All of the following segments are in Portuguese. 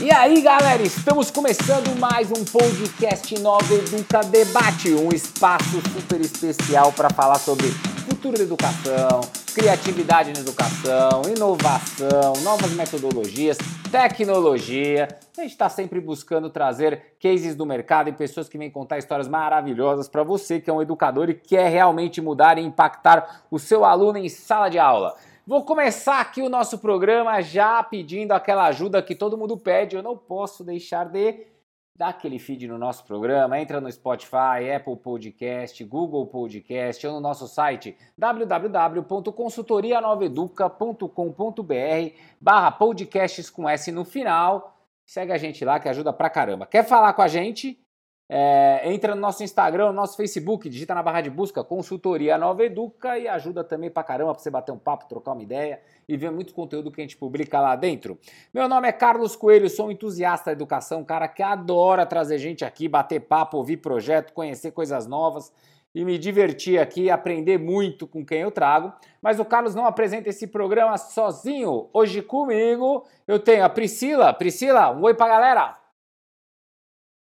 E aí, galera, estamos começando mais um podcast Nova Educa Debate, um espaço super especial para falar sobre futuro da educação, criatividade na educação, inovação, novas metodologias, tecnologia. A gente está sempre buscando trazer cases do mercado e pessoas que vêm contar histórias maravilhosas para você que é um educador e quer realmente mudar e impactar o seu aluno em sala de aula. Vou começar aqui o nosso programa já pedindo aquela ajuda que todo mundo pede. Eu não posso deixar de dar aquele feed no nosso programa. Entra no Spotify, Apple Podcast, Google Podcast ou no nosso site www.consultorianoveduca.com.br barra podcasts com S no final. Segue a gente lá que ajuda pra caramba. Quer falar com a gente? É, entra no nosso Instagram, no nosso Facebook, digita na barra de busca Consultoria Nova Educa e ajuda também pra caramba pra você bater um papo, trocar uma ideia e ver muito conteúdo que a gente publica lá dentro. Meu nome é Carlos Coelho, sou um entusiasta da educação, cara que adora trazer gente aqui, bater papo, ouvir projeto, conhecer coisas novas e me divertir aqui, aprender muito com quem eu trago. Mas o Carlos não apresenta esse programa sozinho. Hoje comigo eu tenho a Priscila. Priscila, um oi pra galera!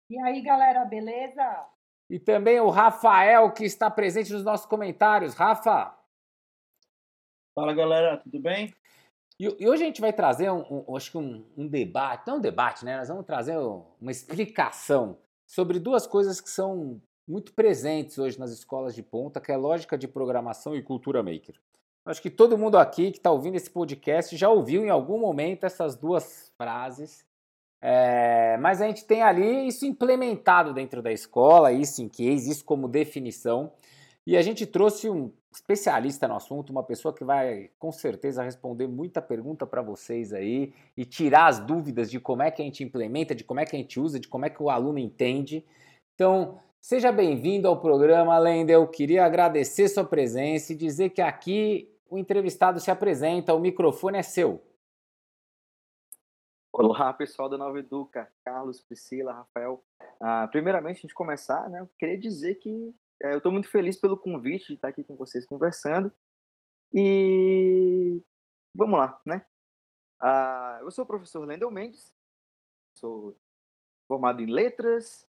E aí, galera, beleza? E também o Rafael, que está presente nos nossos comentários. Rafa! Fala, galera, tudo bem? E, e hoje a gente vai trazer, um, um acho que um, um, debate, não um debate, né? Nós vamos trazer uma explicação sobre duas coisas que são muito presentes hoje nas escolas de ponta, que é lógica de programação e cultura maker. Acho que todo mundo aqui que está ouvindo esse podcast já ouviu em algum momento essas duas frases é, mas a gente tem ali isso implementado dentro da escola, isso em case, isso como definição. E a gente trouxe um especialista no assunto, uma pessoa que vai com certeza responder muita pergunta para vocês aí e tirar as dúvidas de como é que a gente implementa, de como é que a gente usa, de como é que o aluno entende. Então, seja bem-vindo ao programa, Lendel. Queria agradecer sua presença e dizer que aqui o entrevistado se apresenta, o microfone é seu. Olá, pessoal da Nova Educa, Carlos, Priscila, Rafael. Ah, primeiramente, a gente começar, né, eu queria dizer que é, eu estou muito feliz pelo convite de estar aqui com vocês conversando. E vamos lá, né? Ah, eu sou o professor Lendel Mendes, sou formado em letras,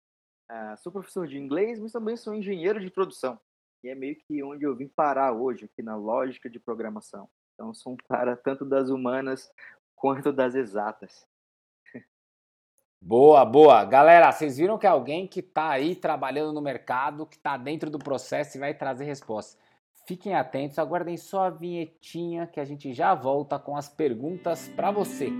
ah, sou professor de inglês, mas também sou engenheiro de produção. E é meio que onde eu vim parar hoje, aqui na lógica de programação. Então, sou um cara tanto das humanas quanto das exatas. Boa, boa. Galera, vocês viram que é alguém que está aí trabalhando no mercado, que está dentro do processo e vai trazer respostas. Fiquem atentos, aguardem só a vinhetinha que a gente já volta com as perguntas para você.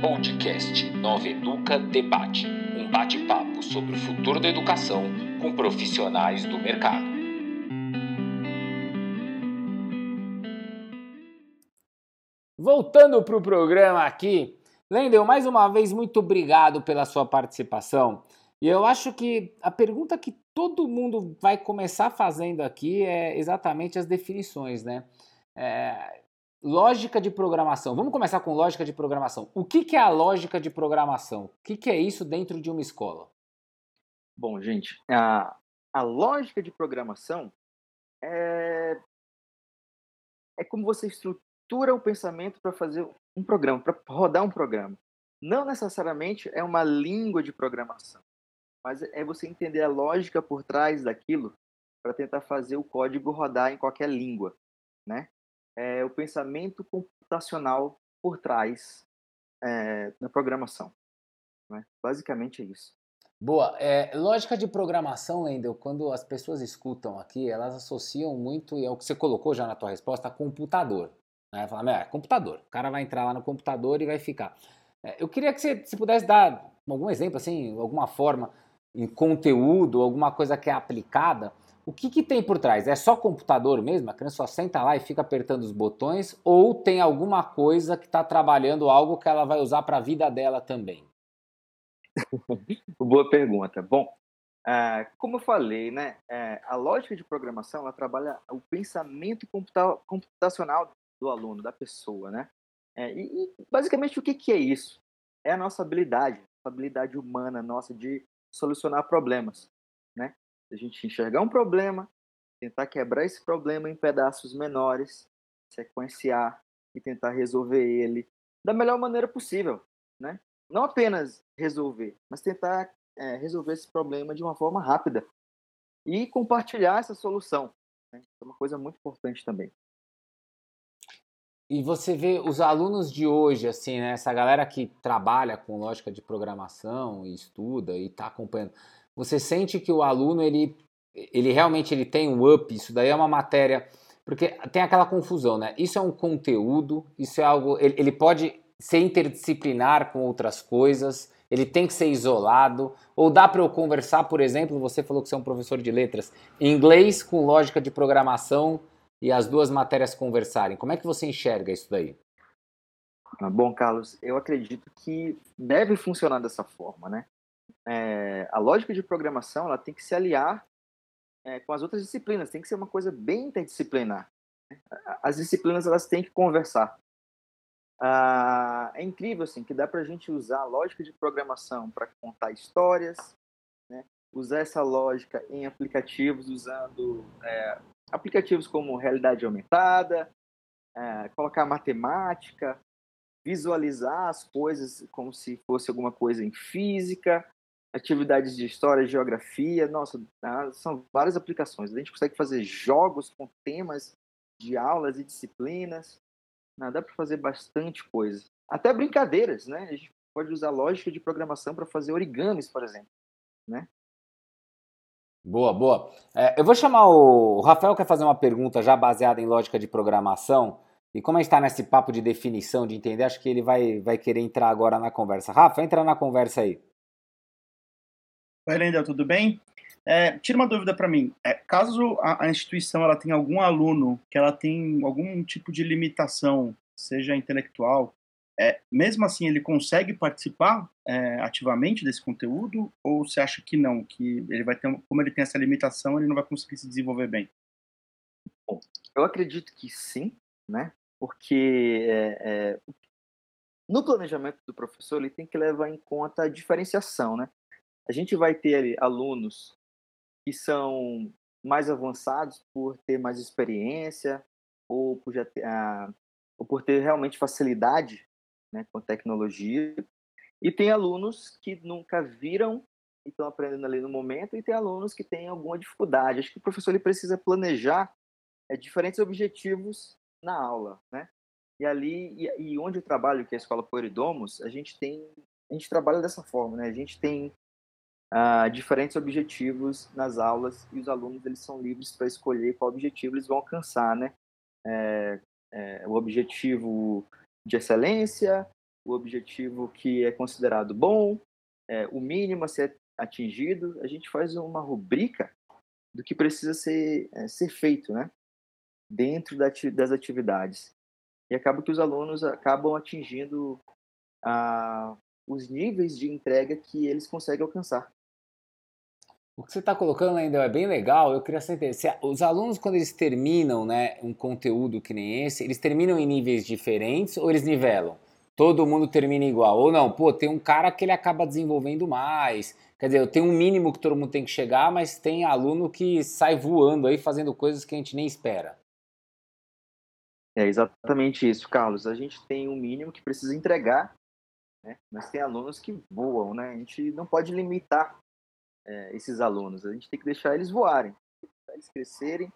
Podcast Nova Educa Debate um bate-papo sobre o futuro da educação com profissionais do mercado. Voltando para o programa aqui, Lendel, mais uma vez, muito obrigado pela sua participação. E eu acho que a pergunta que todo mundo vai começar fazendo aqui é exatamente as definições, né? É, lógica de programação. Vamos começar com lógica de programação. O que, que é a lógica de programação? O que, que é isso dentro de uma escola? Bom, gente, a, a lógica de programação é, é como você estrutura o pensamento para fazer um programa, para rodar um programa. Não necessariamente é uma língua de programação, mas é você entender a lógica por trás daquilo para tentar fazer o código rodar em qualquer língua, né? É o pensamento computacional por trás é, da programação. Né? Basicamente é isso. Boa. É, lógica de programação, Lendel, quando as pessoas escutam aqui, elas associam muito, e é o que você colocou já na tua resposta, a computador. Né? Falar, é, computador. O cara vai entrar lá no computador e vai ficar. É, eu queria que você, se pudesse dar algum exemplo, assim, alguma forma, em conteúdo, alguma coisa que é aplicada. O que, que tem por trás? É só computador mesmo? A criança só senta lá e fica apertando os botões? Ou tem alguma coisa que está trabalhando algo que ela vai usar para a vida dela também? Boa pergunta. Bom, uh, como eu falei, né, uh, a lógica de programação ela trabalha o pensamento computa computacional do aluno, da pessoa, né? É, e, e, basicamente o que, que é isso? É a nossa habilidade, a habilidade humana nossa de solucionar problemas, né? A gente enxergar um problema, tentar quebrar esse problema em pedaços menores, sequenciar e tentar resolver ele da melhor maneira possível, né? Não apenas resolver, mas tentar é, resolver esse problema de uma forma rápida e compartilhar essa solução. Né? É uma coisa muito importante também. E você vê os alunos de hoje, assim, né? Essa galera que trabalha com lógica de programação e estuda e está acompanhando. Você sente que o aluno ele, ele realmente ele tem um up? Isso daí é uma matéria porque tem aquela confusão, né? Isso é um conteúdo, isso é algo. Ele, ele pode ser interdisciplinar com outras coisas, ele tem que ser isolado, ou dá para eu conversar, por exemplo, você falou que você é um professor de letras, inglês com lógica de programação e as duas matérias conversarem. Como é que você enxerga isso daí? Ah, bom, Carlos, eu acredito que deve funcionar dessa forma, né? É, a lógica de programação ela tem que se aliar é, com as outras disciplinas, tem que ser uma coisa bem interdisciplinar. Né? As disciplinas elas têm que conversar. Ah, é incrível assim que dá para a gente usar a lógica de programação para contar histórias, né? usar essa lógica em aplicativos usando é, aplicativos como realidade aumentada, é, colocar matemática, visualizar as coisas como se fosse alguma coisa em física, atividades de história, geografia, nossa, tá, são várias aplicações. A gente consegue fazer jogos com temas de aulas e disciplinas, né? dá para fazer bastante coisa. Até brincadeiras, né? A gente pode usar lógica de programação para fazer origamis, por exemplo, né? Boa, boa. É, eu vou chamar o... o Rafael quer fazer uma pergunta já baseada em lógica de programação. E como a gente está nesse papo de definição, de entender, acho que ele vai, vai querer entrar agora na conversa. Rafa, entra na conversa aí. Oi, Lendel, tudo bem? É, tira uma dúvida para mim. É, caso a, a, instituição ela tenha algum aluno que ela tem algum tipo de limitação, seja intelectual, é, mesmo assim ele consegue participar é, ativamente desse conteúdo ou você acha que não, que ele vai ter, como ele tem essa limitação, ele não vai conseguir se desenvolver bem? Bom, eu acredito que sim, né? Porque é, é, no planejamento do professor ele tem que levar em conta a diferenciação, né? A gente vai ter alunos que são mais avançados por ter mais experiência ou por já ter, ah, ou por ter realmente facilidade né, com tecnologia. E tem alunos que nunca viram e estão aprendendo ali no momento, e tem alunos que têm alguma dificuldade. Acho que o professor ele precisa planejar é, diferentes objetivos na aula, né? E ali, e, e onde eu trabalho, que é a Escola Poeridomos, a gente tem, a gente trabalha dessa forma, né? A gente tem uh, diferentes objetivos nas aulas e os alunos eles são livres para escolher qual objetivo eles vão alcançar, né? É, é, o objetivo de excelência, o objetivo que é considerado bom, é, o mínimo a ser atingido, a gente faz uma rubrica do que precisa ser, é, ser feito, né? Dentro da, das atividades. E acaba que os alunos acabam atingindo a, os níveis de entrega que eles conseguem alcançar. O que você está colocando ainda é bem legal. Eu queria saber se os alunos, quando eles terminam né, um conteúdo que nem esse, eles terminam em níveis diferentes ou eles nivelam? Todo mundo termina igual? Ou não? Pô, tem um cara que ele acaba desenvolvendo mais. Quer dizer, eu tenho um mínimo que todo mundo tem que chegar, mas tem aluno que sai voando aí fazendo coisas que a gente nem espera. É exatamente isso, Carlos. A gente tem um mínimo que precisa entregar, né? mas tem alunos que voam, né? A gente não pode limitar é, esses alunos. A gente tem que deixar eles voarem, deixar eles crescerem.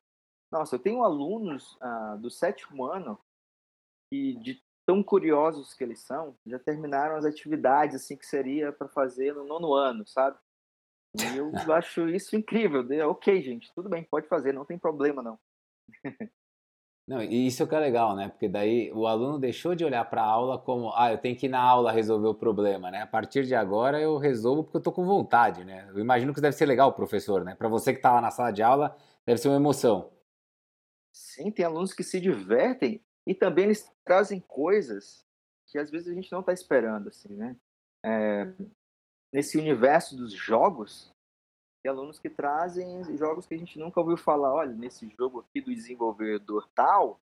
Nossa, eu tenho alunos ah, do sétimo ano que, de tão curiosos que eles são, já terminaram as atividades assim que seria para fazer no nono ano, sabe? E eu acho isso incrível. Ok, gente, tudo bem, pode fazer, não tem problema não. Não, e isso que é legal, né? Porque daí o aluno deixou de olhar para a aula como, ah, eu tenho que ir na aula resolver o problema, né? A partir de agora eu resolvo porque eu tô com vontade, né? Eu imagino que deve ser legal, professor, né? Para você que está lá na sala de aula, deve ser uma emoção. Sim, tem alunos que se divertem e também eles trazem coisas que às vezes a gente não está esperando, assim, né? É, nesse universo dos jogos, tem alunos que trazem jogos que a gente nunca ouviu falar. Olha, nesse jogo aqui do desenvolvedor tal,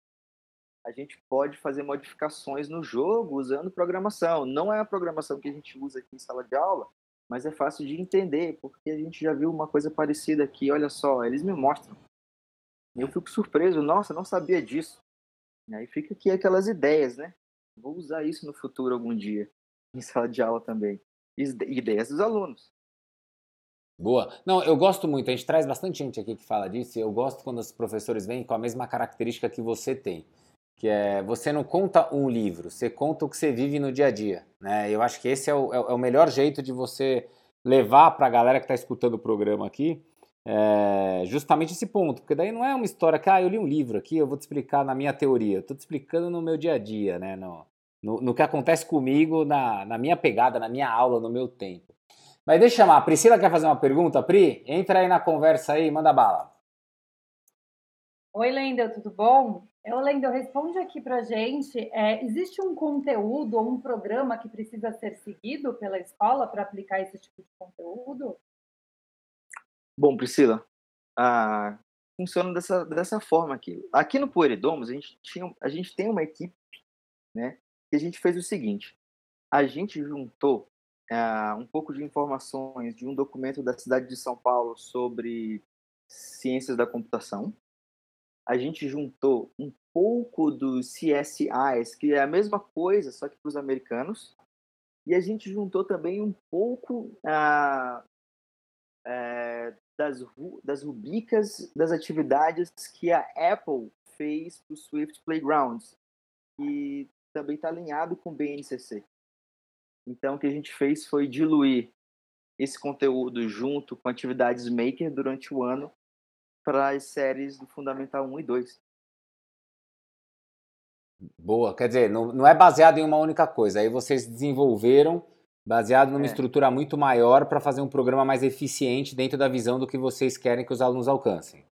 a gente pode fazer modificações no jogo usando programação. Não é a programação que a gente usa aqui em sala de aula, mas é fácil de entender, porque a gente já viu uma coisa parecida aqui. Olha só, eles me mostram. Eu fico surpreso, nossa, não sabia disso. E aí fica aqui aquelas ideias, né? vou usar isso no futuro algum dia, em sala de aula também. Ideias dos alunos. Boa. Não, eu gosto muito, a gente traz bastante gente aqui que fala disso, e eu gosto quando os professores vêm com a mesma característica que você tem, que é você não conta um livro, você conta o que você vive no dia a dia. Né? Eu acho que esse é o, é o melhor jeito de você levar para a galera que está escutando o programa aqui é, justamente esse ponto, porque daí não é uma história que, ah, eu li um livro aqui, eu vou te explicar na minha teoria, estou te explicando no meu dia a dia, né, no, no, no, que acontece comigo, na, na minha pegada, na minha aula, no meu tempo. Mas deixa eu chamar, a Priscila quer fazer uma pergunta, Pri? Entra aí na conversa aí, manda bala. Oi, Lendel, tudo bom? Eu, Lendel, responde aqui pra gente, é, existe um conteúdo ou um programa que precisa ser seguido pela escola para aplicar esse tipo de conteúdo? Bom, Priscila, ah, funciona dessa, dessa forma aqui. Aqui no Poeridomos, a gente, tinha, a gente tem uma equipe, né, que a gente fez o seguinte, a gente juntou ah, um pouco de informações de um documento da cidade de São Paulo sobre ciências da computação, a gente juntou um pouco dos CSIs, que é a mesma coisa, só que para os americanos, e a gente juntou também um pouco ah, é, das, das rubricas das atividades que a Apple fez para o Swift Playgrounds, que também está alinhado com o BNCC. Então, o que a gente fez foi diluir esse conteúdo junto com atividades Maker durante o ano para as séries do Fundamental 1 e 2. Boa, quer dizer, não, não é baseado em uma única coisa. Aí vocês desenvolveram baseado numa é. estrutura muito maior para fazer um programa mais eficiente dentro da visão do que vocês querem que os alunos alcancem.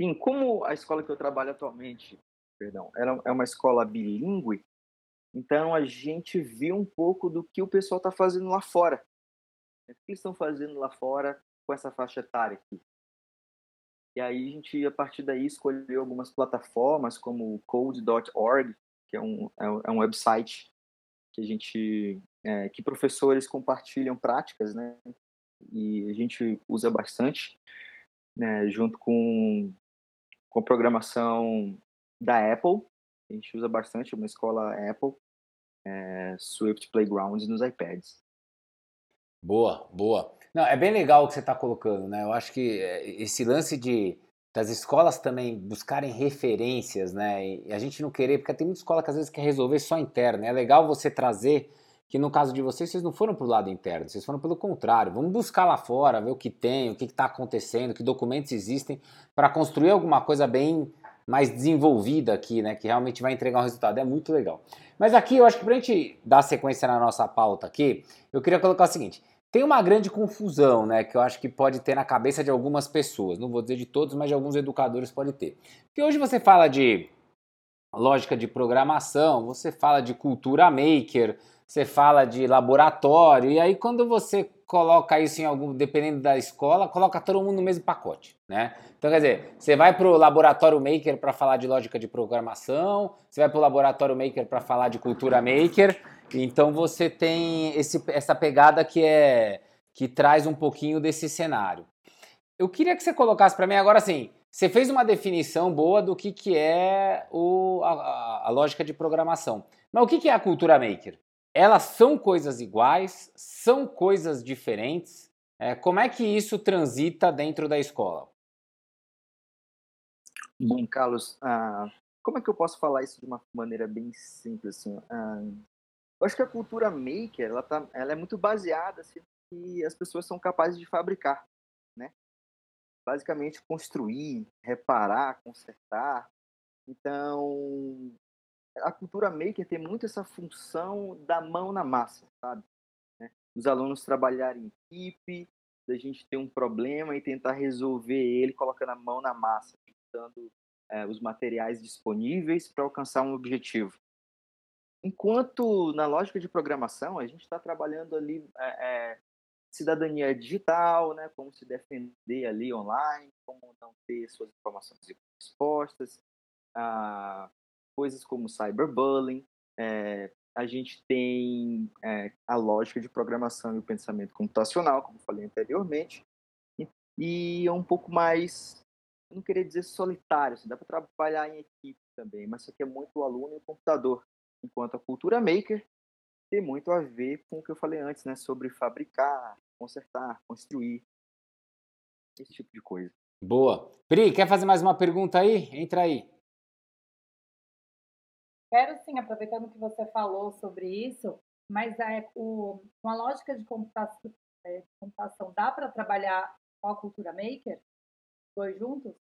Sim, como a escola que eu trabalho atualmente, perdão, é uma escola bilíngue, então a gente viu um pouco do que o pessoal está fazendo lá fora. O que eles estão fazendo lá fora com essa faixa etária aqui? E aí a gente, a partir daí, escolheu algumas plataformas como o code.org, que é um, é um website que a gente é, que professores compartilham práticas, né? E a gente usa bastante, né? Junto com com a programação da Apple, a gente usa bastante uma escola Apple, é, Swift Playgrounds nos iPads. Boa, boa. Não, é bem legal o que você está colocando, né? Eu acho que é, esse lance de das escolas também buscarem referências, né? E a gente não querer, porque tem muita escola que às vezes quer resolver só interna. É legal você trazer que no caso de vocês, vocês não foram para o lado interno, vocês foram pelo contrário. Vamos buscar lá fora, ver o que tem, o que está acontecendo, que documentos existem, para construir alguma coisa bem mais desenvolvida aqui, né? Que realmente vai entregar um resultado. É muito legal. Mas aqui eu acho que para a gente dar sequência na nossa pauta aqui, eu queria colocar o seguinte: tem uma grande confusão, né, que eu acho que pode ter na cabeça de algumas pessoas, não vou dizer de todos, mas de alguns educadores pode ter. Porque hoje você fala de lógica de programação, você fala de cultura maker, você fala de laboratório, e aí quando você coloca isso em algum, dependendo da escola, coloca todo mundo no mesmo pacote, né? Então, quer dizer, você vai para o laboratório maker para falar de lógica de programação, você vai para o laboratório maker para falar de cultura maker, então você tem esse, essa pegada que é que traz um pouquinho desse cenário. Eu queria que você colocasse para mim agora assim, você fez uma definição boa do que, que é o, a, a lógica de programação. Mas o que, que é a cultura maker? Elas são coisas iguais? São coisas diferentes? É, como é que isso transita dentro da escola? Bom, Carlos, ah, como é que eu posso falar isso de uma maneira bem simples? Assim? Ah, eu acho que a cultura maker, ela, tá, ela é muito baseada assim, que as pessoas são capazes de fabricar, né? Basicamente construir, reparar, consertar. Então, a cultura maker tem muito essa função da mão na massa, sabe? Né? Os alunos trabalharem em equipe, da gente ter um problema e tentar resolver ele colocando a mão na massa, usando é, os materiais disponíveis para alcançar um objetivo. Enquanto na lógica de programação, a gente está trabalhando ali é, é, cidadania digital, né, como se defender ali online, como não ter suas informações expostas, ah, coisas como cyberbullying. É, a gente tem é, a lógica de programação e o pensamento computacional, como falei anteriormente, e, e é um pouco mais, não queria dizer solitário, assim, dá para trabalhar em equipe também, mas isso aqui é muito o aluno e o computador. Enquanto a cultura maker tem muito a ver com o que eu falei antes, né? Sobre fabricar, consertar, construir, esse tipo de coisa. Boa. Pri, quer fazer mais uma pergunta aí? Entra aí. Quero sim, aproveitando que você falou sobre isso, mas é, o, uma lógica de computação, é, computação dá para trabalhar com a cultura maker? Dois juntos?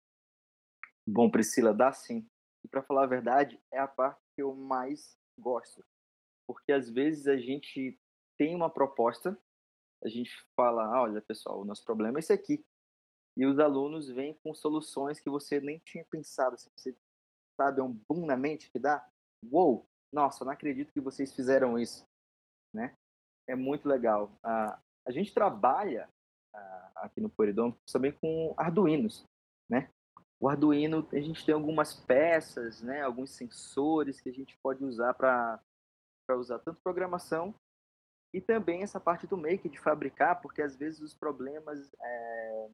Bom, Priscila, dá sim. E para falar a verdade, é a parte que eu mais gosto. Porque às vezes a gente tem uma proposta, a gente fala, ah, olha pessoal, o nosso problema é esse aqui. E os alunos vêm com soluções que você nem tinha pensado. Assim, você sabe, é um boom na mente que dá. Uou, nossa, não acredito que vocês fizeram isso. Né? É muito legal. A gente trabalha aqui no Poridom também com arduinos. Né? O Arduino, a gente tem algumas peças, né, alguns sensores que a gente pode usar para usar tanto programação e também essa parte do make de fabricar, porque às vezes os problemas é,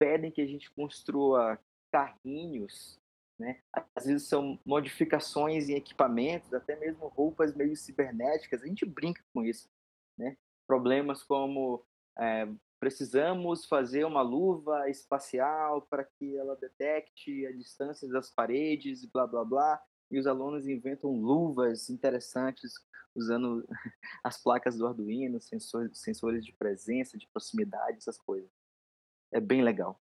pedem que a gente construa carrinhos, né? Às vezes são modificações em equipamentos, até mesmo roupas meio cibernéticas. A gente brinca com isso, né? Problemas como é, precisamos fazer uma luva espacial para que ela detecte a distância das paredes, blá blá blá. E os alunos inventam luvas interessantes usando as placas do Arduino, sensores, sensores de presença, de proximidade, essas coisas. É bem legal.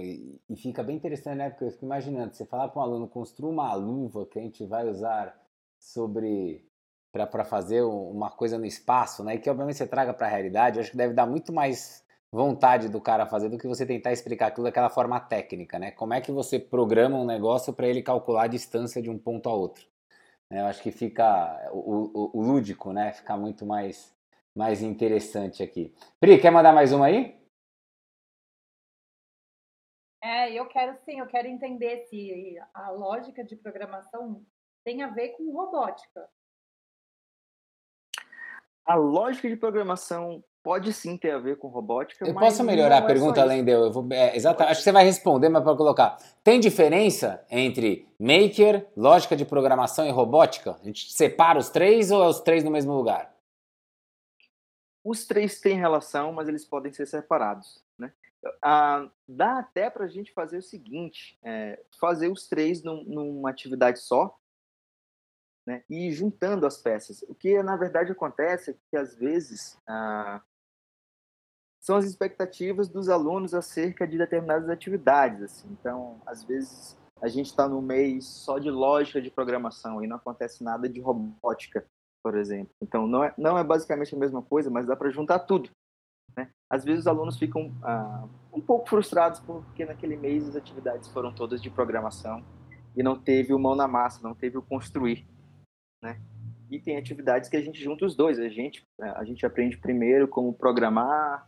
E, e, fica bem interessante, né? Porque eu fico imaginando, você falar para um aluno, construa uma luva que a gente vai usar sobre para fazer uma coisa no espaço, né? E que obviamente você traga para a realidade, eu acho que deve dar muito mais vontade do cara fazer do que você tentar explicar tudo daquela forma técnica, né? Como é que você programa um negócio para ele calcular a distância de um ponto a outro? Né? Eu acho que fica o, o, o, lúdico, né? Fica muito mais, mais interessante aqui. Pri, quer mandar mais uma aí? É, eu quero sim, eu quero entender se a lógica de programação tem a ver com robótica. A lógica de programação pode sim ter a ver com robótica. Eu posso melhorar a é pergunta, é além de eu? vou, é, exatamente, acho que você vai responder, mas para colocar. Tem diferença entre maker, lógica de programação e robótica? A gente separa os três ou é os três no mesmo lugar? Os três têm relação, mas eles podem ser separados. Né? Ah, dá até para a gente fazer o seguinte: é, fazer os três num, numa atividade só, né? e juntando as peças. O que na verdade acontece é que às vezes ah, são as expectativas dos alunos acerca de determinadas atividades. Assim. Então, às vezes a gente está no mês só de lógica de programação e não acontece nada de robótica, por exemplo. Então, não é, não é basicamente a mesma coisa, mas dá para juntar tudo. Né? Às vezes os alunos ficam ah, um pouco frustrados porque naquele mês as atividades foram todas de programação e não teve o mão na massa, não teve o construir né? E tem atividades que a gente junta os dois. A gente, é, a gente aprende primeiro como programar,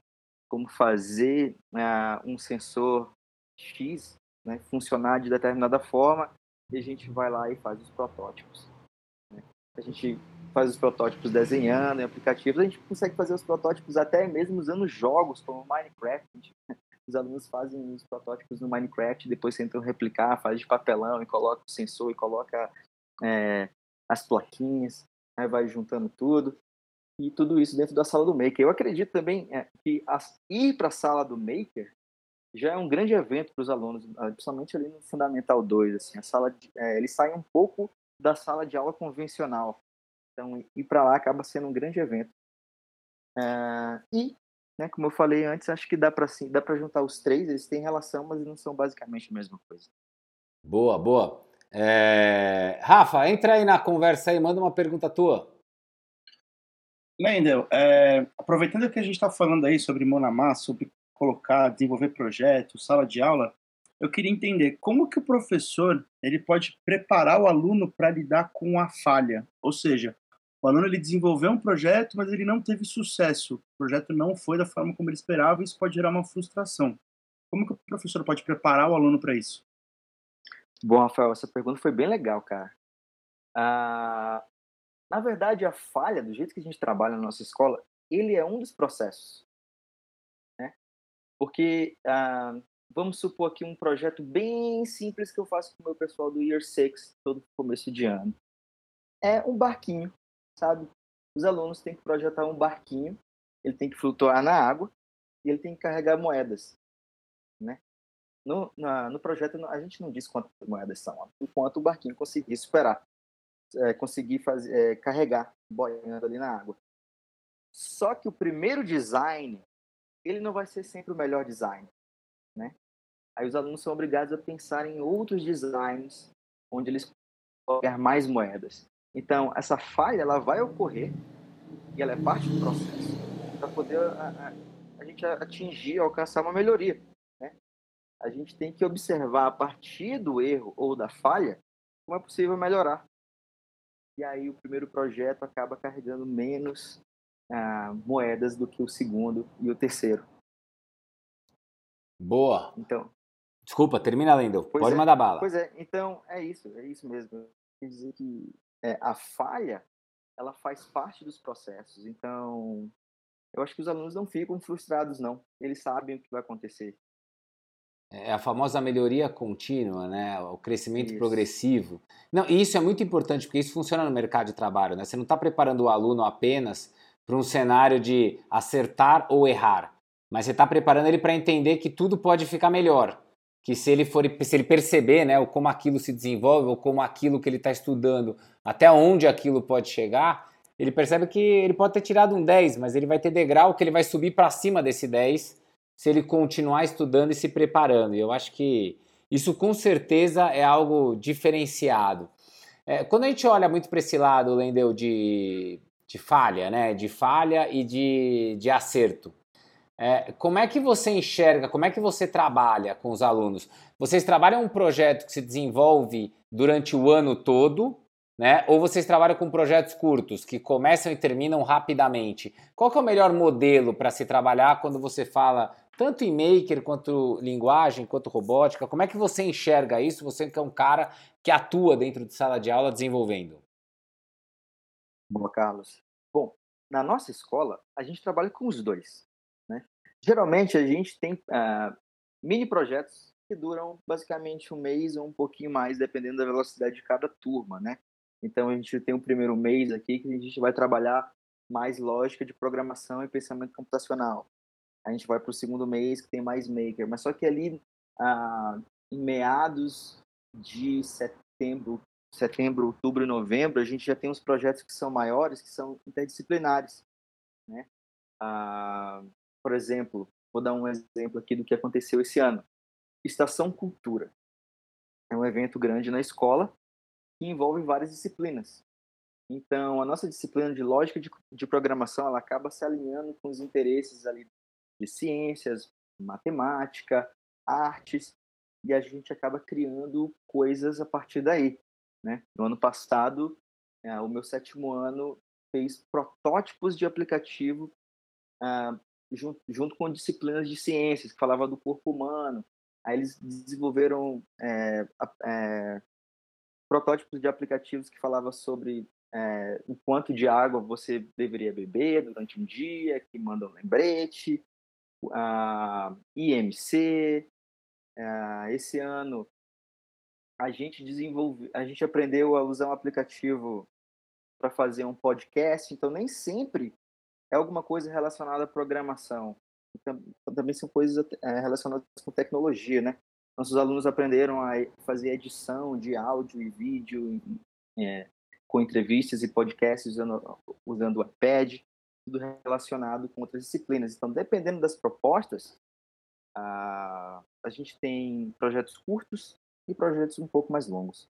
como fazer uh, um sensor X né, funcionar de determinada forma, e a gente vai lá e faz os protótipos. Né? A gente faz os protótipos desenhando em aplicativos, a gente consegue fazer os protótipos até mesmo usando jogos como Minecraft. Os alunos fazem os protótipos no Minecraft, depois tentam replicar, faz de papelão e coloca o sensor e coloca é, as plaquinhas, aí vai juntando tudo. E tudo isso dentro da sala do Maker. Eu acredito também é, que as, ir para a sala do Maker já é um grande evento para os alunos, ah, principalmente ali no Fundamental 2. Assim, a sala de, é, eles saem um pouco da sala de aula convencional. Então, ir para lá acaba sendo um grande evento. É, e, né, como eu falei antes, acho que dá para sim, dá para juntar os três. Eles têm relação, mas não são basicamente a mesma coisa. Boa, boa. É... Rafa, entra aí na conversa aí, manda uma pergunta tua. Mendel, é, aproveitando que a gente está falando aí sobre Monamá, sobre colocar, desenvolver projetos, sala de aula, eu queria entender como que o professor ele pode preparar o aluno para lidar com a falha. Ou seja, o aluno ele desenvolveu um projeto, mas ele não teve sucesso. O projeto não foi da forma como ele esperava e isso pode gerar uma frustração. Como que o professor pode preparar o aluno para isso? Bom, Rafael, essa pergunta foi bem legal, cara. Ah, na verdade, a falha, do jeito que a gente trabalha na nossa escola, ele é um dos processos. Né? Porque, ah, vamos supor aqui um projeto bem simples que eu faço com o meu pessoal do Year 6, todo começo de ano. é um barquinho, sabe? Os alunos têm que projetar um barquinho, ele tem que flutuar na água e ele tem que carregar moedas, né? No, na, no projeto a gente não diz quantas moedas são, enquanto o barquinho conseguir superar, é, conseguir fazer, é, carregar boiando ali na água. Só que o primeiro design, ele não vai ser sempre o melhor design, né? Aí os alunos são obrigados a pensar em outros designs onde eles ganhar mais moedas. Então, essa falha ela vai ocorrer e ela é parte do processo para poder a, a, a, gente atingir, alcançar uma melhoria. Né? A gente tem que observar a partir do erro ou da falha como é possível melhorar. E aí o primeiro projeto acaba carregando menos ah, moedas do que o segundo e o terceiro. Boa. Então. Desculpa, termina lendo. Pode é, mandar bala. Pois é, então é isso, é isso mesmo. Quer dizer que é, a falha ela faz parte dos processos. Então, eu acho que os alunos não ficam frustrados, não. Eles sabem o que vai acontecer. É a famosa melhoria contínua, né? O crescimento isso. progressivo. Não, e isso é muito importante porque isso funciona no mercado de trabalho, né? Você não está preparando o aluno apenas para um cenário de acertar ou errar, mas você está preparando ele para entender que tudo pode ficar melhor. Que se ele for, se ele perceber, né, como aquilo se desenvolve ou como aquilo que ele está estudando, até onde aquilo pode chegar, ele percebe que ele pode ter tirado um 10, mas ele vai ter degrau que ele vai subir para cima desse 10 se ele continuar estudando e se preparando. E eu acho que isso com certeza é algo diferenciado. É, quando a gente olha muito para esse lado, Lendeu, de de falha, né? De falha e de, de acerto. É, como é que você enxerga, como é que você trabalha com os alunos? Vocês trabalham um projeto que se desenvolve durante o ano todo, né? Ou vocês trabalham com projetos curtos que começam e terminam rapidamente? Qual é o melhor modelo para se trabalhar quando você fala tanto em maker quanto linguagem, quanto robótica? Como é que você enxerga isso? Você que é um cara que atua dentro de sala de aula desenvolvendo. Boa, Carlos. Bom, na nossa escola, a gente trabalha com os dois. Geralmente, a gente tem uh, mini projetos que duram basicamente um mês ou um pouquinho mais, dependendo da velocidade de cada turma, né? Então, a gente tem um primeiro mês aqui que a gente vai trabalhar mais lógica de programação e pensamento computacional. A gente vai para o segundo mês que tem mais maker, mas só que ali, ah, em meados de setembro, setembro, outubro e novembro, a gente já tem uns projetos que são maiores, que são interdisciplinares. Né? Ah, por exemplo, vou dar um exemplo aqui do que aconteceu esse ano. Estação Cultura. É um evento grande na escola que envolve várias disciplinas. Então, a nossa disciplina de lógica de, de programação, ela acaba se alinhando com os interesses ali de ciências, matemática, artes, e a gente acaba criando coisas a partir daí. Né? No ano passado, é, o meu sétimo ano fez protótipos de aplicativo ah, junto, junto, com disciplinas de ciências, que falava do corpo humano. Aí eles desenvolveram é, é, protótipos de aplicativos que falava sobre é, o quanto de água você deveria beber durante um dia, que manda um lembrete, a IMC. É, esse ano a gente desenvolve, a gente aprendeu a usar um aplicativo para fazer um podcast, então nem sempre é alguma coisa relacionada à programação. Também são coisas é, relacionadas com tecnologia, né? Nossos alunos aprenderam a fazer edição de áudio e vídeo é, com entrevistas e podcasts usando, usando o iPad, tudo relacionado com outras disciplinas. Então, dependendo das propostas, a, a gente tem projetos curtos e projetos um pouco mais longos.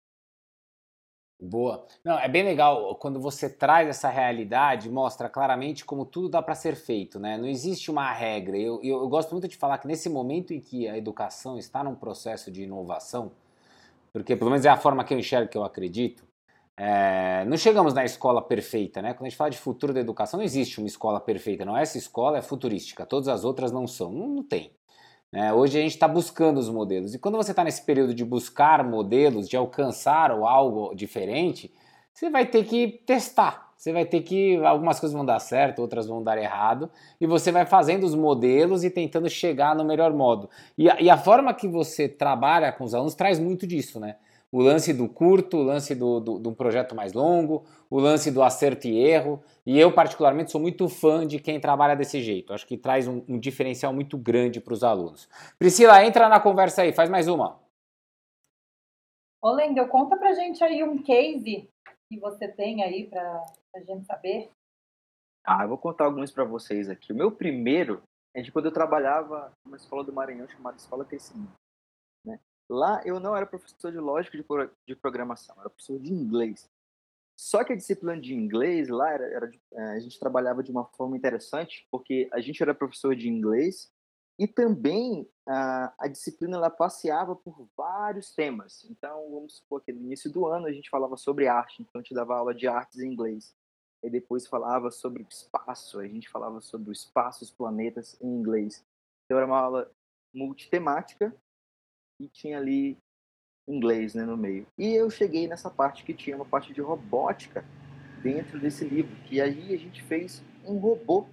Boa. Não, é bem legal quando você traz essa realidade, mostra claramente como tudo dá para ser feito, né? Não existe uma regra. Eu, eu, eu, gosto muito de falar que nesse momento em que a educação está num processo de inovação, porque pelo menos é a forma que eu enxergo, que eu acredito, é, não chegamos na escola perfeita, né? Quando a gente fala de futuro da educação, não existe uma escola perfeita. Não, essa escola é futurística, todas as outras não são. Não, não tem. Né? Hoje a gente está buscando os modelos. E quando você está nesse período de buscar modelos, de alcançar algo diferente, você vai ter que testar. Você vai ter que. Algumas coisas vão dar certo, outras vão dar errado. E você vai fazendo os modelos e tentando chegar no melhor modo. E a, e a forma que você trabalha com os alunos traz muito disso, né? O lance do curto, o lance do, do, de um projeto mais longo, o lance do acerto e erro. E eu, particularmente, sou muito fã de quem trabalha desse jeito. Acho que traz um, um diferencial muito grande para os alunos. Priscila, entra na conversa aí, faz mais uma. Ô, Lendel, conta pra gente aí um case que você tem aí para a gente saber. Ah, eu vou contar alguns para vocês aqui. O meu primeiro é de quando eu trabalhava numa escola do Maranhão chamada Escola Crescimento. Lá eu não era professor de lógica de, de programação, era professor de inglês. Só que a disciplina de inglês lá era, era é, a gente trabalhava de uma forma interessante, porque a gente era professor de inglês e também a, a disciplina ela passeava por vários temas. Então, vamos supor que no início do ano a gente falava sobre arte, então a gente dava aula de artes em inglês. E depois falava sobre espaço, a gente falava sobre o espaço, os planetas em inglês. Então era uma aula multitemática e tinha ali inglês né, no meio. E eu cheguei nessa parte que tinha uma parte de robótica dentro desse livro, que aí a gente fez um robô.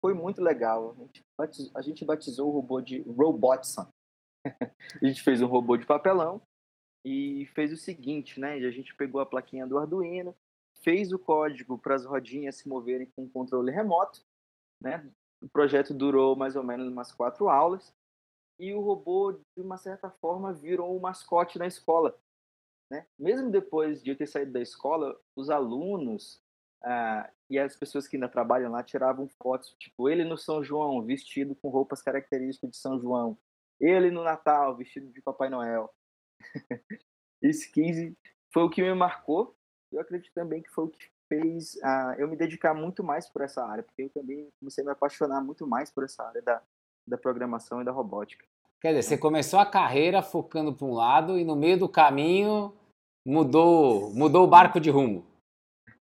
Foi muito legal. A gente batizou, a gente batizou o robô de Robotson. a gente fez um robô de papelão e fez o seguinte, né? A gente pegou a plaquinha do Arduino, fez o código para as rodinhas se moverem com controle remoto, né? O projeto durou mais ou menos umas quatro aulas e o robô, de uma certa forma, virou o mascote na escola. Né? Mesmo depois de eu ter saído da escola, os alunos ah, e as pessoas que ainda trabalham lá tiravam fotos, tipo, ele no São João, vestido com roupas características de São João. Ele no Natal, vestido de Papai Noel. Esse 15 foi o que me marcou. Eu acredito também que foi o que fez ah, eu me dedicar muito mais por essa área, porque eu também comecei a me apaixonar muito mais por essa área da, da programação e da robótica. Quer dizer, você começou a carreira focando para um lado e no meio do caminho mudou, mudou o barco de rumo.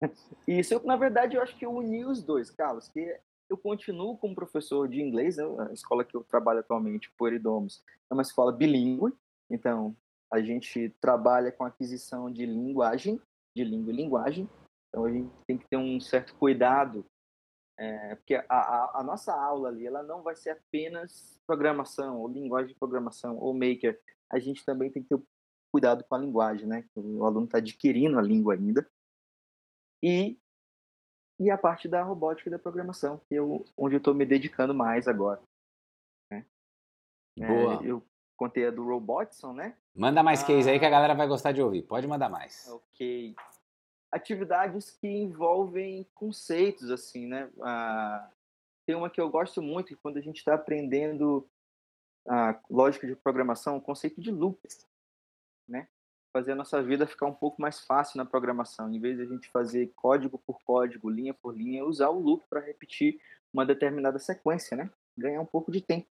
Isso, eu, na verdade, eu acho que eu uni os dois, Carlos, que eu continuo como professor de inglês, né? a escola que eu trabalho atualmente, Poeridomos, é uma escola bilíngue, então a gente trabalha com aquisição de linguagem, de língua e linguagem, então a gente tem que ter um certo cuidado é, porque a, a, a, nossa aula ali, ela não vai ser apenas programação, ou linguagem de programação, ou maker. A gente também tem que ter cuidado com a linguagem, né? O aluno está adquirindo a língua ainda. E, e a parte da robótica e da programação, que eu, onde eu estou me dedicando mais agora. Né? Boa. É, eu contei a do Robotson, né? Manda mais ah, case aí que a galera vai gostar de ouvir. Pode mandar mais. Ok atividades que envolvem conceitos, assim, né? Ah, tem uma que eu gosto muito, que quando a gente está aprendendo a lógica de programação, o conceito de loops, né? Fazer a nossa vida ficar um pouco mais fácil na programação. Em vez de a gente fazer código por código, linha por linha, usar o loop para repetir uma determinada sequência, né? Ganhar um pouco de tempo.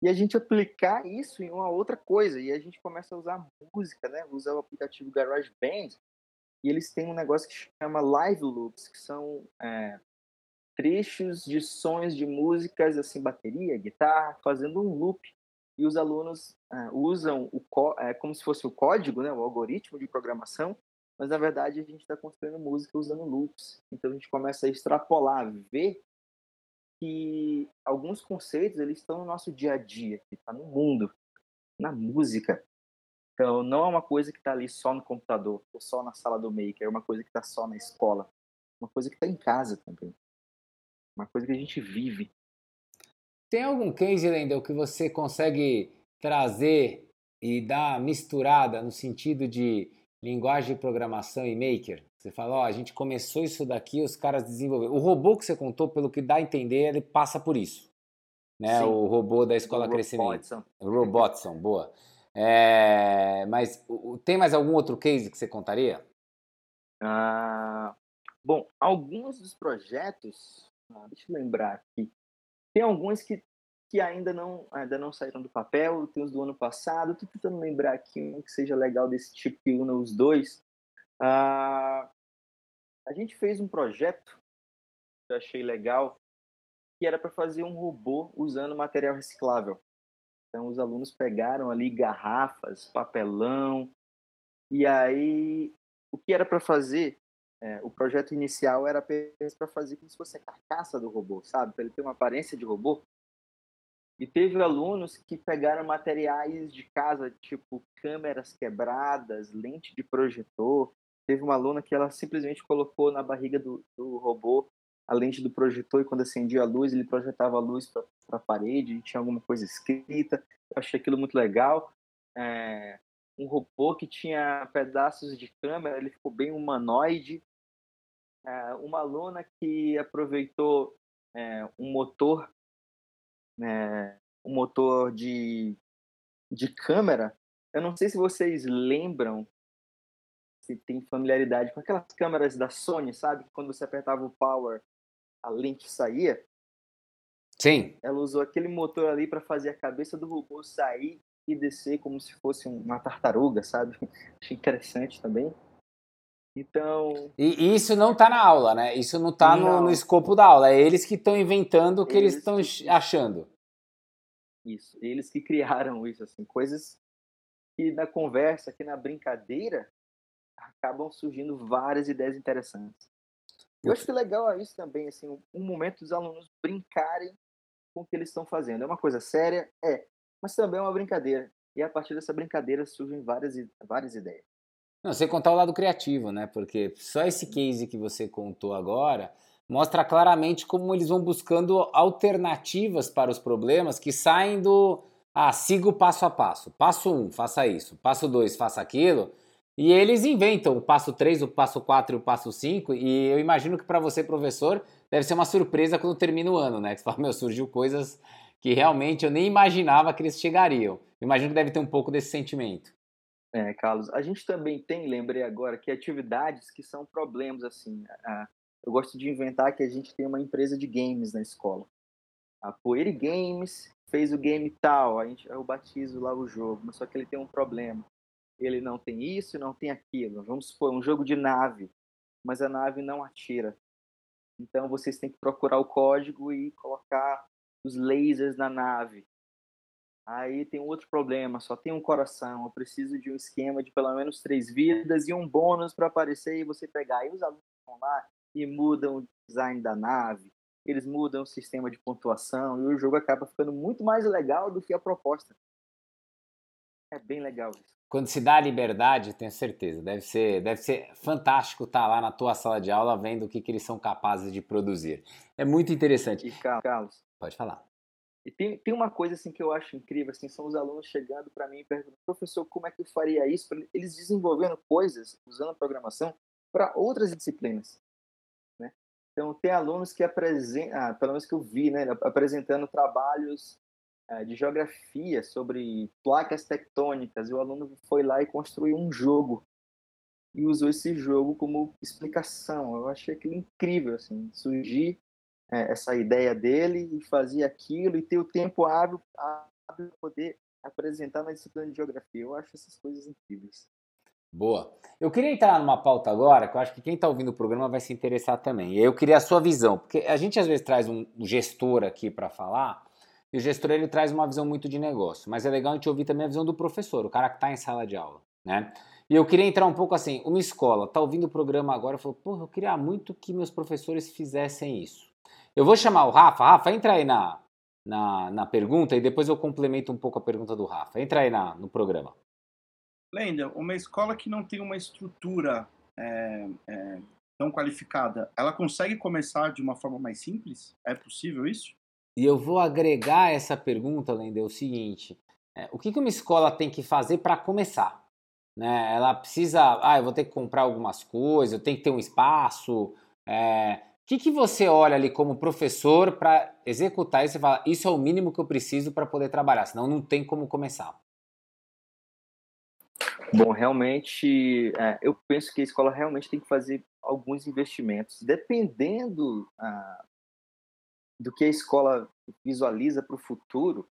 E a gente aplicar isso em uma outra coisa. E a gente começa a usar música, né? Usar o aplicativo GarageBand e eles têm um negócio que chama live loops, que são é, trechos de sons de músicas, assim, bateria, guitarra, fazendo um loop. E os alunos é, usam o é, como se fosse o código, né, o algoritmo de programação, mas na verdade a gente está construindo música usando loops. Então a gente começa a extrapolar, ver que alguns conceitos eles estão no nosso dia a dia, que está no mundo, na música. Então, não é uma coisa que está ali só no computador, ou só na sala do maker, é uma coisa que está só na escola. Uma coisa que está em casa também. Uma coisa que a gente vive. Tem algum case, Lendel, que você consegue trazer e dar misturada no sentido de linguagem de programação e maker? Você fala, ó, a gente começou isso daqui, os caras desenvolveram. O robô que você contou, pelo que dá a entender, ele passa por isso. Né? O robô da escola Crescimento. O Robotson, boa. É, mas tem mais algum outro case que você contaria? Ah, bom, alguns dos projetos, ah, deixa eu lembrar aqui, tem alguns que, que ainda, não, ainda não saíram do papel, tem os do ano passado, estou tentando lembrar aqui um que seja legal desse tipo que una os dois. Ah, a gente fez um projeto que eu achei legal, que era para fazer um robô usando material reciclável. Então, os alunos pegaram ali garrafas, papelão, e aí o que era para fazer? É, o projeto inicial era para fazer como se fosse a carcaça do robô, sabe? Para ele ter uma aparência de robô. E teve alunos que pegaram materiais de casa, tipo câmeras quebradas, lente de projetor. Teve uma aluna que ela simplesmente colocou na barriga do, do robô a lente do projetor e quando acendia a luz, ele projetava a luz para a parede tinha alguma coisa escrita. Eu achei aquilo muito legal. É, um robô que tinha pedaços de câmera, ele ficou bem humanoide. É, uma aluna que aproveitou é, um motor né, um motor de, de câmera. Eu não sei se vocês lembram, se tem familiaridade com aquelas câmeras da Sony, sabe? Quando você apertava o power, a lente saía. Sim. Ela usou aquele motor ali para fazer a cabeça do robô sair e descer como se fosse uma tartaruga, sabe? Achei interessante também. Então. E isso não está na aula, né? Isso não está no, no, escopo da aula. É eles que estão inventando o que eles estão que... achando. Isso. Eles que criaram isso, assim, coisas que na conversa, que na brincadeira, acabam surgindo várias ideias interessantes. Eu acho que legal é isso também, assim, um momento dos alunos brincarem com o que eles estão fazendo. É uma coisa séria, é, mas também é uma brincadeira. E a partir dessa brincadeira surgem várias, várias ideias. Não, você contar o lado criativo, né? Porque só esse case que você contou agora mostra claramente como eles vão buscando alternativas para os problemas que saem do ah, siga o passo a passo. Passo 1, um, faça isso. Passo 2, faça aquilo. E eles inventam o passo 3, o passo 4 e o passo 5. E eu imagino que para você, professor, deve ser uma surpresa quando termina o ano, né? Que você fala, meu, surgiu coisas que realmente eu nem imaginava que eles chegariam. Imagino que deve ter um pouco desse sentimento. É, Carlos, a gente também tem, lembrei agora, que atividades que são problemas, assim. Eu gosto de inventar que a gente tem uma empresa de games na escola. A Poeira Games fez o game tal, a gente, eu batizo lá o jogo, mas só que ele tem um problema. Ele não tem isso, não tem aquilo. Vamos supor, um jogo de nave, mas a nave não atira. Então vocês têm que procurar o código e colocar os lasers na nave. Aí tem outro problema, só tem um coração. Eu preciso de um esquema de pelo menos três vidas e um bônus para aparecer e você pegar. Aí os alunos vão lá e mudam o design da nave, eles mudam o sistema de pontuação e o jogo acaba ficando muito mais legal do que a proposta. É bem legal isso. Quando se dá a liberdade, tenho certeza, deve ser, deve ser fantástico estar lá na tua sala de aula vendo o que, que eles são capazes de produzir. É muito interessante. E Carlos, pode falar. E tem, tem uma coisa assim que eu acho incrível, assim, são os alunos chegando para mim e perguntando, professor, como é que eu faria isso? Eles desenvolvendo coisas, usando a programação, para outras disciplinas. Né? Então, tem alunos que apresentam, ah, pelo menos que eu vi, né, apresentando trabalhos de geografia sobre placas tectônicas, e o aluno foi lá e construiu um jogo e usou esse jogo como explicação. Eu achei aquilo incrível, assim, surgir é, essa ideia dele e fazer aquilo e ter o tempo hábil para poder apresentar na disciplina de geografia. Eu acho essas coisas incríveis. Boa. Eu queria entrar numa pauta agora, que eu acho que quem está ouvindo o programa vai se interessar também. Eu queria a sua visão, porque a gente às vezes traz um gestor aqui para falar, e o gestor ele traz uma visão muito de negócio, mas é legal a gente ouvir também a visão do professor, o cara que está em sala de aula, né? E eu queria entrar um pouco assim, uma escola está ouvindo o programa agora e falou, pô, eu queria muito que meus professores fizessem isso. Eu vou chamar o Rafa. Rafa, entra aí na, na, na pergunta e depois eu complemento um pouco a pergunta do Rafa. Entra aí na, no programa. Lenda, uma escola que não tem uma estrutura é, é, tão qualificada, ela consegue começar de uma forma mais simples? É possível isso? E eu vou agregar essa pergunta, Lenda, é o seguinte: é, o que, que uma escola tem que fazer para começar? Né? Ela precisa, ah, eu vou ter que comprar algumas coisas, eu tenho que ter um espaço. É, o que, que você olha ali como professor para executar isso e falar, isso é o mínimo que eu preciso para poder trabalhar, senão não tem como começar? Bom, realmente, é, eu penso que a escola realmente tem que fazer alguns investimentos, dependendo ah, do que a escola visualiza para o futuro,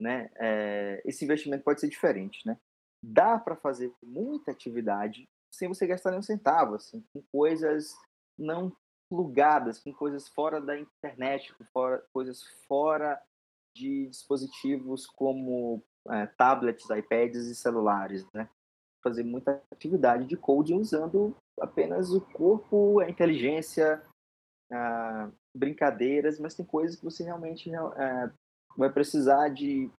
né? É, esse investimento pode ser diferente, né? Dá para fazer muita atividade sem você gastar nenhum centavo, assim, com coisas não plugadas, com coisas fora da internet, com fora, coisas fora de dispositivos como é, tablets, iPads e celulares, né? Fazer muita atividade de coding usando apenas o corpo, a inteligência, brincadeiras, mas tem coisas que você realmente é, vai precisar de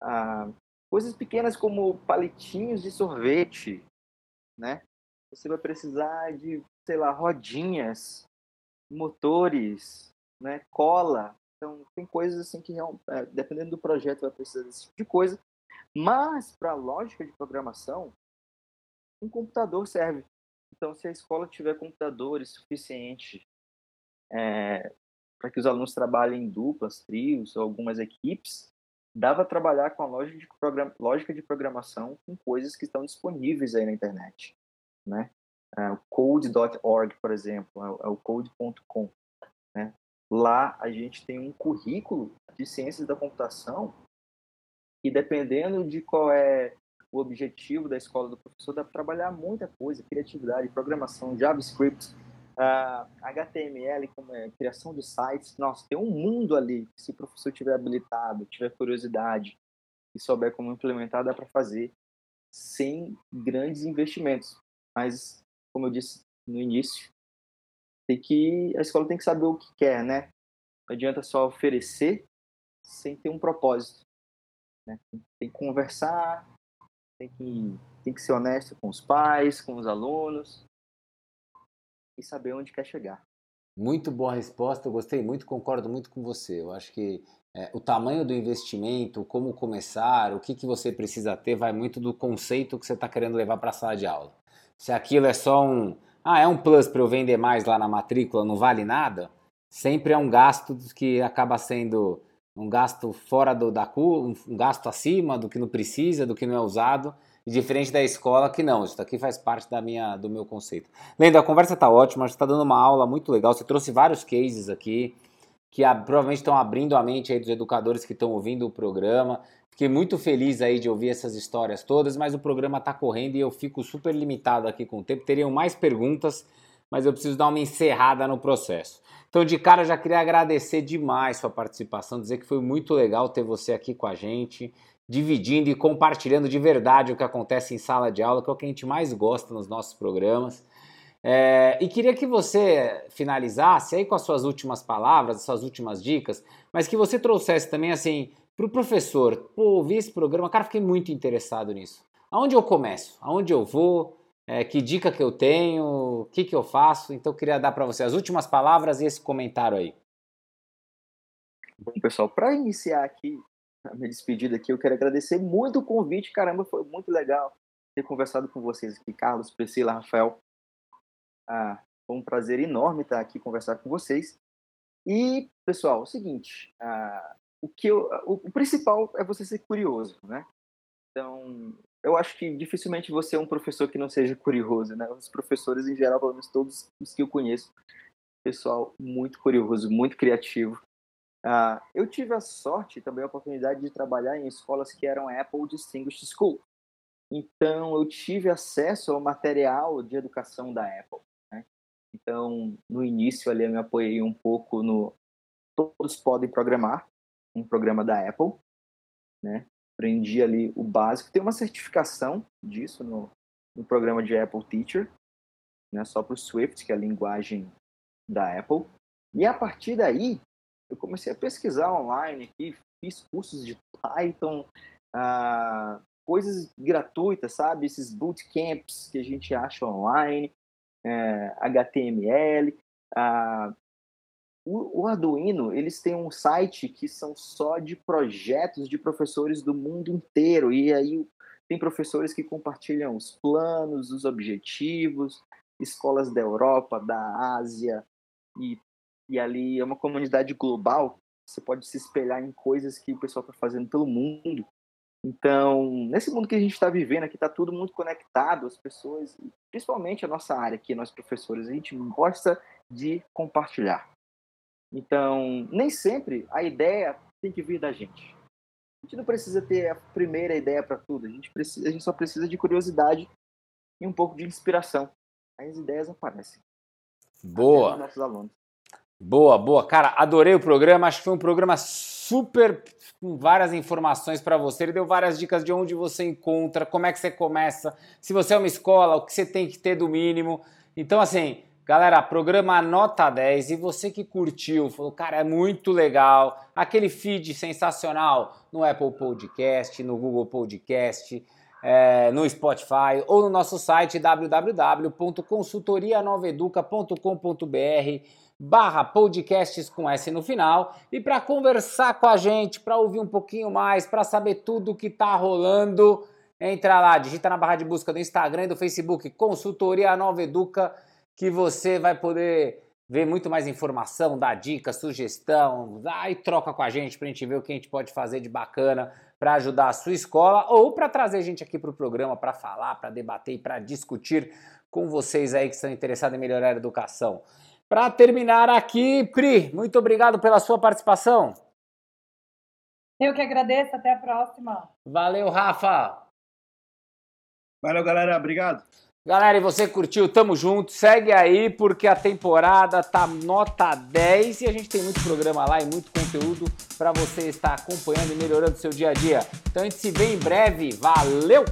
ah, coisas pequenas como palitinhos de sorvete, né? Você vai precisar de, sei lá, rodinhas, motores, né? Cola. Então, tem coisas assim que, é, dependendo do projeto, vai precisar desse tipo de coisa. Mas, para a lógica de programação, um computador serve. Então, se a escola tiver computadores suficientes é, para que os alunos trabalhem em duplas, trios ou algumas equipes, dá para trabalhar com a lógica de, lógica de programação com coisas que estão disponíveis aí na internet. Né? É, o code.org, por exemplo, é o é code.com. Né? Lá a gente tem um currículo de ciências da computação e dependendo de qual é o objetivo da escola do professor, dá para trabalhar muita coisa, criatividade, programação, JavaScript, uh, HTML, como é, criação de sites. Nossa, tem um mundo ali. Se o professor tiver habilitado, tiver curiosidade e souber como implementar, dá para fazer sem grandes investimentos. Mas, como eu disse no início, tem que a escola tem que saber o que quer, né? Não adianta só oferecer sem ter um propósito. Né? Tem que conversar, tem que, tem que ser honesto com os pais, com os alunos e saber onde quer chegar. Muito boa resposta, eu gostei muito, concordo muito com você. Eu acho que é, o tamanho do investimento, como começar, o que, que você precisa ter, vai muito do conceito que você está querendo levar para a sala de aula. Se aquilo é só um, ah, é um plus para eu vender mais lá na matrícula, não vale nada, sempre é um gasto que acaba sendo um gasto fora do, da curva, um gasto acima do que não precisa, do que não é usado, e diferente da escola que não, isso aqui faz parte da minha, do meu conceito. Lendo, a conversa está ótima, você está dando uma aula muito legal, você trouxe vários cases aqui, que provavelmente estão abrindo a mente aí dos educadores que estão ouvindo o programa. Fiquei muito feliz aí de ouvir essas histórias todas, mas o programa está correndo e eu fico super limitado aqui com o tempo. Teriam mais perguntas, mas eu preciso dar uma encerrada no processo. Então, de cara, já queria agradecer demais sua participação, dizer que foi muito legal ter você aqui com a gente, dividindo e compartilhando de verdade o que acontece em sala de aula, que é o que a gente mais gosta nos nossos programas. É, e queria que você finalizasse aí com as suas últimas palavras, as suas últimas dicas, mas que você trouxesse também assim para o professor. Pô, ouvi esse programa, cara, fiquei muito interessado nisso. Aonde eu começo? Aonde eu vou? é, que dica que eu tenho, o que, que eu faço. Então eu queria dar para você as últimas palavras e esse comentário aí. Bom, pessoal, para iniciar aqui a minha despedida aqui, eu quero agradecer muito o convite. Caramba, foi muito legal ter conversado com vocês aqui, Carlos, Priscila, Rafael. Ah, foi um prazer enorme estar aqui conversar com vocês. E, pessoal, é o seguinte, ah, o, que eu, o, o principal é você ser curioso, né? Então, eu acho que dificilmente você é um professor que não seja curioso, né? Os professores, em geral, pelo menos todos os que eu conheço, pessoal muito curioso, muito criativo. Uh, eu tive a sorte também a oportunidade de trabalhar em escolas que eram Apple Distinguished School. Então, eu tive acesso ao material de educação da Apple. Né? Então, no início ali, eu me apoiei um pouco no Todos Podem Programar, um programa da Apple, né? aprendi ali o básico. Tem uma certificação disso no, no programa de Apple Teacher, né, só para o Swift, que é a linguagem da Apple. E a partir daí, eu comecei a pesquisar online aqui, fiz cursos de Python, ah, coisas gratuitas, sabe? Esses bootcamps que a gente acha online, HTML. Ah, o, o, Arduino, eles têm um site que são só de projetos de professores do mundo inteiro. E aí tem professores que compartilham os planos, os objetivos, escolas da Europa, da Ásia, e, e ali é uma comunidade global. Você pode se espelhar em coisas que o pessoal está fazendo pelo mundo. Então, nesse mundo que a gente está vivendo aqui, está tudo muito conectado, as pessoas, principalmente a nossa área aqui, nós professores, a gente gosta de compartilhar. Então, nem sempre a ideia tem que vir da gente. A gente não precisa ter a primeira ideia para tudo. A gente, precisa, a gente só precisa de curiosidade e um pouco de inspiração. Aí as ideias aparecem. Boa. Nossos alunos. Boa, boa. Cara, adorei o programa. Acho que foi um programa super com várias informações para você. Ele deu várias dicas de onde você encontra, como é que você começa, se você é uma escola, o que você tem que ter do mínimo. Então, assim, Galera, programa nota 10 e você que curtiu, falou, cara, é muito legal, aquele feed sensacional no Apple Podcast, no Google Podcast, é, no Spotify ou no nosso site www.consultorianoveduca.com.br barra podcasts com S no final e para conversar com a gente, para ouvir um pouquinho mais, para saber tudo o que está rolando, entra lá, digita na barra de busca do Instagram e do Facebook Consultoria Nova Educa que você vai poder ver muito mais informação, dar dica, sugestão, aí troca com a gente para a gente ver o que a gente pode fazer de bacana para ajudar a sua escola ou para trazer gente aqui para o programa para falar, para debater e para discutir com vocês aí que estão interessados em melhorar a educação. Para terminar aqui, Pri, muito obrigado pela sua participação. Eu que agradeço, até a próxima. Valeu, Rafa. Valeu, galera, obrigado. Galera, e você curtiu? Tamo junto. Segue aí porque a temporada tá nota 10 e a gente tem muito programa lá e muito conteúdo para você estar acompanhando e melhorando o seu dia a dia. Então a gente se vê em breve. Valeu!